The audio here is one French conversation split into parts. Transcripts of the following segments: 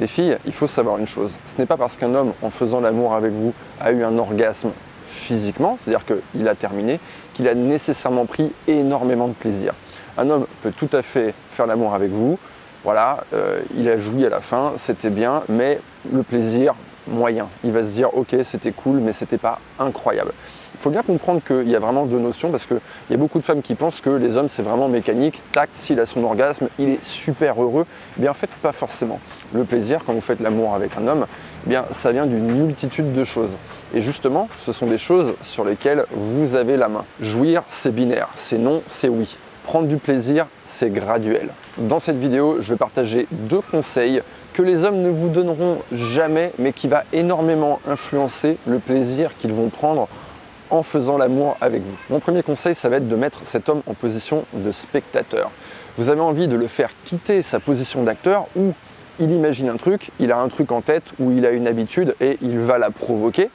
Les filles, il faut savoir une chose, ce n'est pas parce qu'un homme, en faisant l'amour avec vous, a eu un orgasme physiquement, c'est-à-dire qu'il a terminé, qu'il a nécessairement pris énormément de plaisir. Un homme peut tout à fait faire l'amour avec vous, voilà, euh, il a joui à la fin, c'était bien, mais le plaisir moyen. Il va se dire ok c'était cool mais c'était pas incroyable. Il faut bien comprendre qu'il y a vraiment deux notions parce qu'il y a beaucoup de femmes qui pensent que les hommes c'est vraiment mécanique, tact, s'il a son orgasme, il est super heureux. Eh bien en fait pas forcément. Le plaisir quand vous faites l'amour avec un homme, eh bien ça vient d'une multitude de choses. Et justement, ce sont des choses sur lesquelles vous avez la main. Jouir, c'est binaire, c'est non, c'est oui. Prendre du plaisir, c'est graduel. Dans cette vidéo, je vais partager deux conseils que les hommes ne vous donneront jamais, mais qui va énormément influencer le plaisir qu'ils vont prendre en faisant l'amour avec vous. Mon premier conseil, ça va être de mettre cet homme en position de spectateur. Vous avez envie de le faire quitter sa position d'acteur où il imagine un truc, il a un truc en tête, ou il a une habitude et il va la provoquer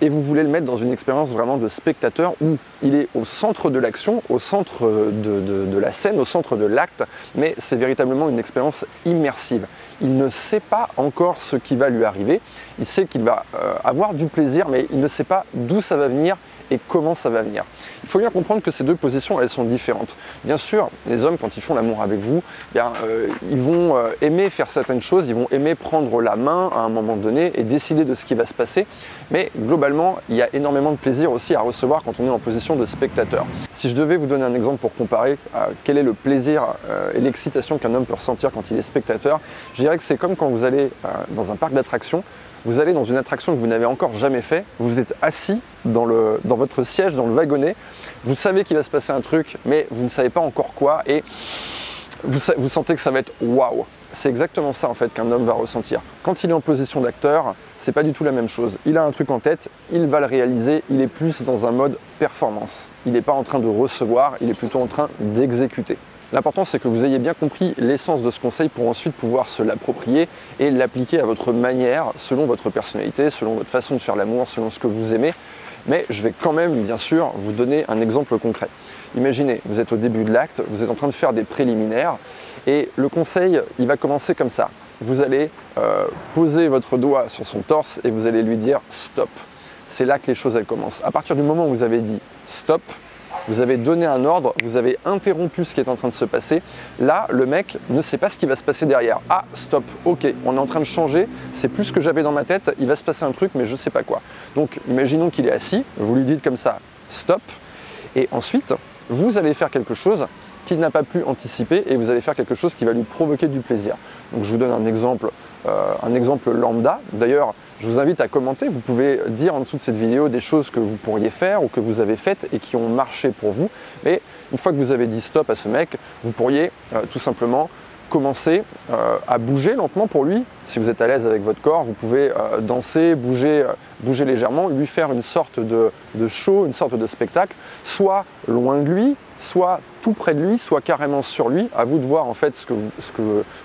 et vous voulez le mettre dans une expérience vraiment de spectateur où il est au centre de l'action, au centre de, la scène, au centre de l'acte, mais c'est véritablement une expérience immersive. Il ne sait pas encore ce qui va lui arriver, il sait qu'il va euh, avoir du plaisir, mais il ne sait pas d'où ça va venir et comment ça va venir. Il faut bien comprendre que ces deux positions, elles sont différentes. Bien sûr, les hommes, quand ils font l'amour avec vous, bien, euh, ils vont euh, aimer faire certaines choses, ils vont aimer prendre la main à un moment donné et décider de ce qui va se passer. Mais globalement, il y a énormément de plaisir aussi à recevoir quand on est en position de spectateur. Si je devais vous donner un exemple pour comparer à quel est le plaisir euh, et l'excitation qu'un homme peut ressentir quand il est spectateur, je dirais que c'est comme quand vous allez dans un parc d'attractions vous allez dans une attraction que vous n'avez encore jamais fait, vous êtes assis dans, le, dans votre siège, dans le wagonnet, vous savez qu'il va se passer un truc, mais vous ne savez pas encore quoi, et vous, vous sentez que ça va être waouh. C'est exactement ça en fait qu'un homme va ressentir. Quand il est en position d'acteur, c'est pas du tout la même chose. Il a un truc en tête, il va le réaliser, il est plus dans un mode performance. Il n'est pas en train de recevoir, il est plutôt en train d'exécuter. L'important, c'est que vous ayez bien compris l'essence de ce conseil pour ensuite pouvoir se l'approprier et l'appliquer à votre manière, selon votre personnalité, selon votre façon de faire l'amour, selon ce que vous aimez. Mais je vais quand même, bien sûr, vous donner un exemple concret. Imaginez, vous êtes au début de l'acte, vous êtes en train de faire des préliminaires, et le conseil, il va commencer comme ça. Vous allez euh, poser votre doigt sur son torse et vous allez lui dire stop. C'est là que les choses commencent. À partir du moment où vous avez dit stop, vous avez donné un ordre, vous avez interrompu ce qui est en train de se passer. Là, le mec ne sait pas ce qui va se passer derrière. Ah, stop, ok, on est en train de changer, c'est plus ce que j'avais dans ma tête, il va se passer un truc, mais je ne sais pas quoi. Donc, imaginons qu'il est assis, vous lui dites comme ça, stop, et ensuite, vous allez faire quelque chose qu'il n'a pas pu anticiper et vous allez faire quelque chose qui va lui provoquer du plaisir. Donc je vous donne un exemple, un exemple lambda. D'ailleurs, je vous invite à commenter. Vous pouvez dire en dessous de cette vidéo des choses que vous pourriez faire ou que vous avez faites et qui ont marché pour vous. Mais une fois que vous avez dit stop à ce mec, vous pourriez euh, tout simplement commencer euh, à bouger lentement pour lui. Si vous êtes à l'aise avec votre corps, vous pouvez euh, danser, bouger, bouger légèrement, lui faire une sorte de, show, une sorte de spectacle, soit loin de lui, soit tout près de lui, soit carrément sur lui. À vous de voir en fait ce que ce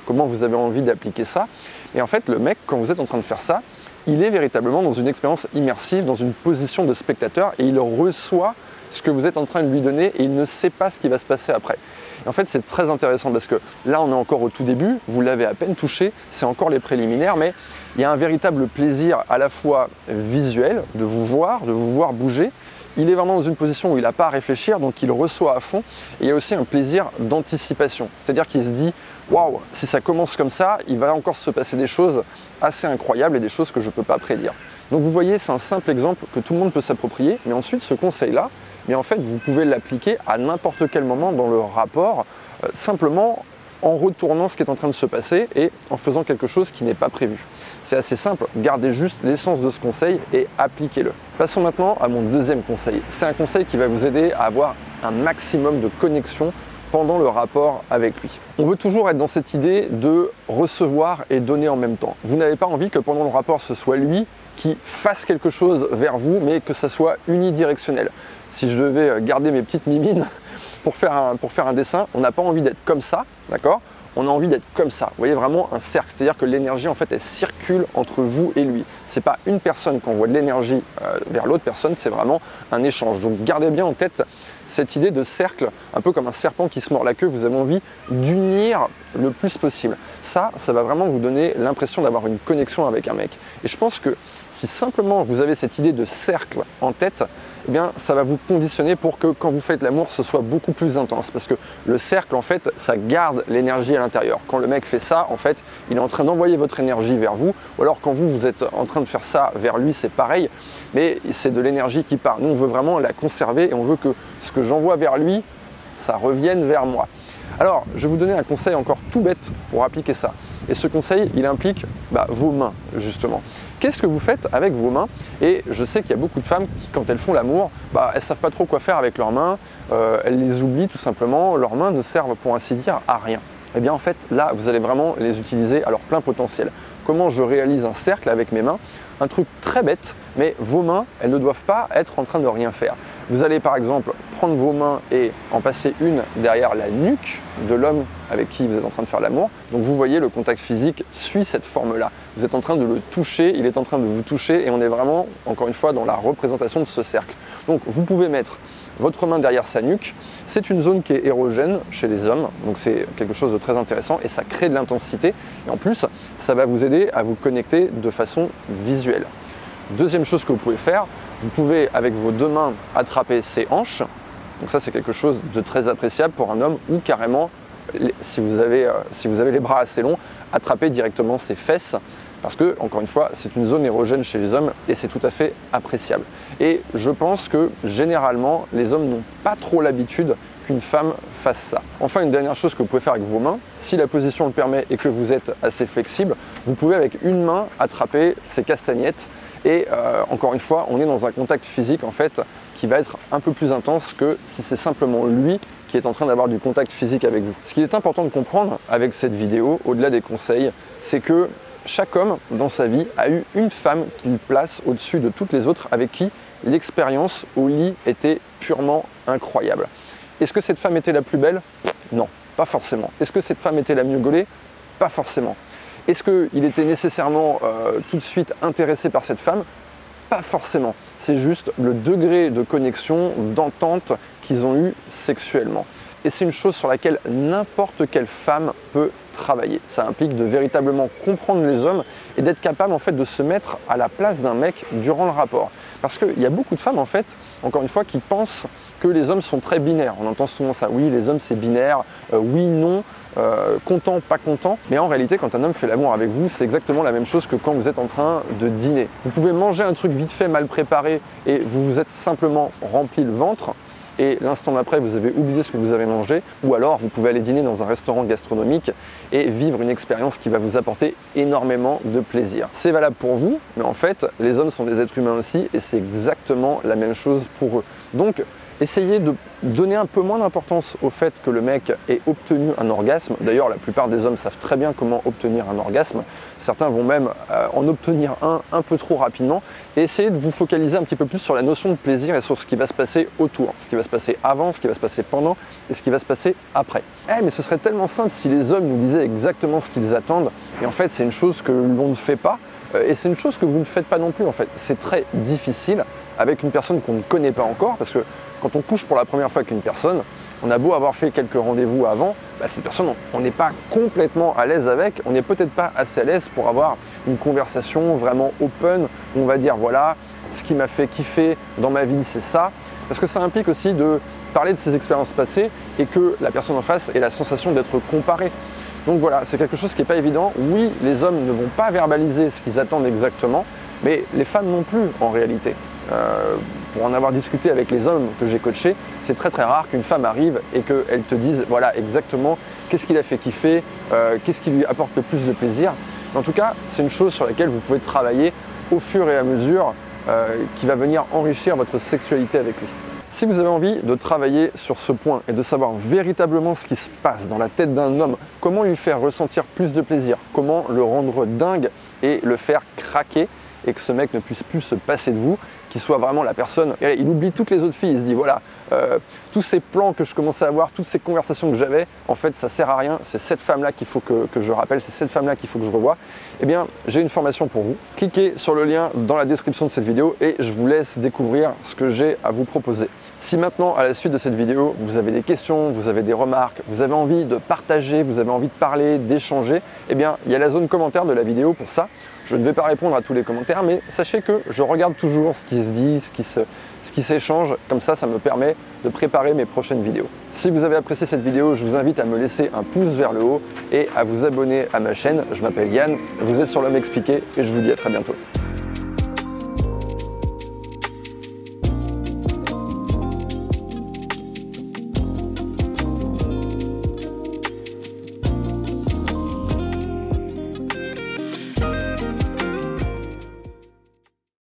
comment vous avez envie d'appliquer ça. Et en fait, le mec, quand vous êtes en train de faire ça, il est véritablement dans une expérience immersive, dans une position de spectateur et il reçoit ce que vous êtes en train de lui donner et il ne sait pas ce qui va se passer après. Et en fait, c'est très intéressant parce que là, on est encore au tout début, vous l'avez à peine touché, c'est encore les préliminaires, mais il y a un véritable plaisir à la fois visuel de vous voir, de vous voir bouger. Il est vraiment dans une position où il n'a pas à réfléchir, donc il reçoit à fond. Et il y a aussi un plaisir d'anticipation, c'est-à-dire qu'il se dit waouh, si ça commence comme ça, il va encore se passer des choses assez incroyables et des choses que je ne peux pas prédire. Donc vous voyez, c'est un simple exemple que tout le monde peut s'approprier, mais ensuite ce conseil-là, mais en fait vous pouvez l'appliquer à n'importe quel moment dans le rapport, euh, simplement en retournant ce qui est en train de se passer et en faisant quelque chose qui n'est pas prévu. C'est assez simple, gardez juste l'essence de ce conseil et appliquez-le. Passons maintenant à mon deuxième conseil. C'est un conseil qui va vous aider à avoir un maximum de connexion pendant le rapport avec lui. On veut toujours être dans cette idée de recevoir et donner en même temps. Vous n'avez pas envie que pendant le rapport ce soit lui qui fasse quelque chose vers vous, mais que ça soit unidirectionnel. Si je devais garder mes petites mimines pour faire un, dessin, on n'a pas envie d'être comme ça, d'accord? On a envie d'être comme ça. Vous voyez vraiment un cercle, c'est-à-dire que l'énergie en fait elle circule entre vous et lui. C'est pas une personne qui envoie de l'énergie euh, vers l'autre personne, c'est vraiment un échange. Donc gardez bien en tête cette idée de cercle, un peu comme un serpent qui se mord la queue, vous avez envie d'unir le plus possible. ça, ça va vraiment vous donner l'impression d'avoir une connexion avec un mec. Et je pense que si simplement vous avez cette idée de cercle en tête, eh bien, ça va vous conditionner pour que quand vous faites l'amour, ce soit beaucoup plus intense. Parce que le cercle, en fait, ça garde l'énergie à l'intérieur. Quand le mec fait ça, en fait, il est en train d'envoyer votre énergie vers vous. Ou alors quand vous, vous êtes en train de faire ça vers lui, c'est pareil. Mais c'est de l'énergie qui part. Nous, on veut vraiment la conserver et on veut que ce que j'envoie vers lui, ça revienne vers moi. Alors, je vais vous donner un conseil encore tout bête pour appliquer ça. Et ce conseil, il implique bah, vos mains, justement. Qu'est-ce que vous faites avec vos mains Et je sais qu'il y a beaucoup de femmes qui, quand elles font l'amour, bah, elles ne savent pas trop quoi faire avec leurs mains, euh, elles les oublient tout simplement, leurs mains ne servent pour ainsi dire à rien. Eh bien en fait, là, vous allez vraiment les utiliser à leur plein potentiel. Comment je réalise un cercle avec mes mains? Un truc très bête, mais vos mains, elles ne doivent pas être en train de rien faire. Vous allez par exemple prendre vos mains et en passer une derrière la nuque de l'homme avec qui vous êtes en train de faire l'amour. Donc vous voyez, le contact physique suit cette forme-là. Vous êtes en train de le toucher, il est en train de vous toucher et on est vraiment, encore une fois, dans la représentation de ce cercle. Donc vous pouvez mettre votre main derrière sa nuque. C'est une zone qui est érogène chez les hommes, donc c'est quelque chose de très intéressant et ça crée de l'intensité. Et en plus, ça va vous aider à vous connecter de façon visuelle. Deuxième chose que vous pouvez faire, vous pouvez avec vos deux mains attraper ses hanches. Donc ça c'est quelque chose de très appréciable pour un homme ou carrément, si vous avez, euh, si vous avez les bras assez longs, attraper directement ses fesses. Parce que, encore une fois, c'est une zone érogène chez les hommes et c'est tout à fait appréciable. Et je pense que généralement, les hommes n'ont pas trop l'habitude qu'une femme fasse ça. Enfin, une dernière chose que vous pouvez faire avec vos mains, si la position le permet et que vous êtes assez flexible, vous pouvez avec une main attraper ses castagnettes et euh, encore une fois, on est dans un contact physique en fait qui va être un peu plus intense que si c'est simplement lui qui est en train d'avoir du contact physique avec vous. Ce qui est important de comprendre avec cette vidéo, au-delà des conseils, c'est que chaque homme dans sa vie a eu une femme qu'il place au-dessus de toutes les autres avec qui l'expérience au lit était purement incroyable. Est-ce que cette femme était la plus belle? Non, pas forcément. Est-ce que cette femme était la mieux gaulée? Pas forcément. Est-ce qu'il était nécessairement euh, tout de suite intéressé par cette femme? Pas forcément. C'est juste le degré de connexion, d'entente qu'ils ont eu sexuellement. Et c'est une chose sur laquelle n'importe quelle femme peut travailler. Ça implique de véritablement comprendre les hommes et d'être capable en fait de se mettre à la place d'un mec durant le rapport. Parce qu'il y a beaucoup de femmes en fait, encore une fois, qui pensent que les hommes sont très binaires. On entend souvent ça, oui, les hommes c'est binaire, euh, oui, non. Euh, content, pas content. Mais en réalité, quand un homme fait l'amour avec vous, c'est exactement la même chose que quand vous êtes en train de dîner. Vous pouvez manger un truc vite fait, mal préparé, et vous vous êtes simplement rempli le ventre. Et l'instant d'après, vous avez oublié ce que vous avez mangé, ou alors vous pouvez aller dîner dans un restaurant gastronomique et vivre une expérience qui va vous apporter énormément de plaisir. C'est valable pour vous, mais en fait, les hommes sont des êtres humains aussi, et c'est exactement la même chose pour eux. Donc, essayez de donner un peu moins d'importance au fait que le mec ait obtenu un orgasme. D'ailleurs, la plupart des hommes savent très bien comment obtenir un orgasme. Certains vont même euh, en obtenir un un peu trop rapidement. Essayez de vous focaliser un petit peu plus sur la notion de plaisir et sur ce qui va se passer autour. Ce qui va se passer avant, ce qui va se passer pendant et ce qui va se passer après. Eh, mais ce serait tellement simple si les hommes nous disaient exactement ce qu'ils attendent. Et en fait, c'est une chose que l'on ne fait pas. Euh, et c'est une chose que vous ne faites pas non plus en fait. C'est très difficile avec une personne qu'on ne connaît pas encore parce que quand on couche pour la première fois avec une personne, on a beau avoir fait quelques rendez-vous avant, bah, cette personne, on n'est pas complètement à l'aise avec, on n'est peut-être pas assez à l'aise pour avoir une conversation vraiment open, où on va dire voilà, ce qui m'a fait kiffer dans ma vie, c'est ça. Parce que ça implique aussi de parler de ses expériences passées et que la personne en face ait la sensation d'être comparée. Donc voilà, c'est quelque chose qui n'est pas évident. Oui, les hommes ne vont pas verbaliser ce qu'ils attendent exactement, mais les femmes non plus en réalité. Euh, pour en avoir discuté avec les hommes que j'ai coachés, c'est très très rare qu'une femme arrive et qu'elle te dise voilà exactement qu'est-ce qu'il a fait kiffer, euh, qu'est-ce qui lui apporte le plus de plaisir. en tout cas, c'est une chose sur laquelle vous pouvez travailler au fur et à mesure euh, qui va venir enrichir votre sexualité avec lui. Si vous avez envie de travailler sur ce point et de savoir véritablement ce qui se passe dans la tête d'un homme, comment lui faire ressentir plus de plaisir, comment le rendre dingue et le faire craquer et que ce mec ne puisse plus se passer de vous, qu'il soit vraiment la personne. il oublie toutes les autres filles, il se dit voilà, euh, tous ces plans que je commençais à avoir, toutes ces conversations que j'avais, en fait ça sert à rien, c'est cette femme-là qu'il faut que, je rappelle, c'est cette femme-là qu'il faut que je revoie. Eh bien, j'ai une formation pour vous. Cliquez sur le lien dans la description de cette vidéo et je vous laisse découvrir ce que j'ai à vous proposer. Si maintenant, à la suite de cette vidéo, vous avez des questions, vous avez des remarques, vous avez envie de partager, vous avez envie de parler, d'échanger, eh bien, il y a la zone commentaire de la vidéo pour ça. Je ne vais pas répondre à tous les commentaires, mais sachez que je regarde toujours ce qui se dit, ce qui s'échange. Comme ça, ça me permet de préparer mes prochaines vidéos. Si vous avez apprécié cette vidéo, je vous invite à me laisser un pouce vers le haut et à vous abonner à ma chaîne. Je m'appelle Yann, vous êtes sur l'homme expliqué et je vous dis à très bientôt.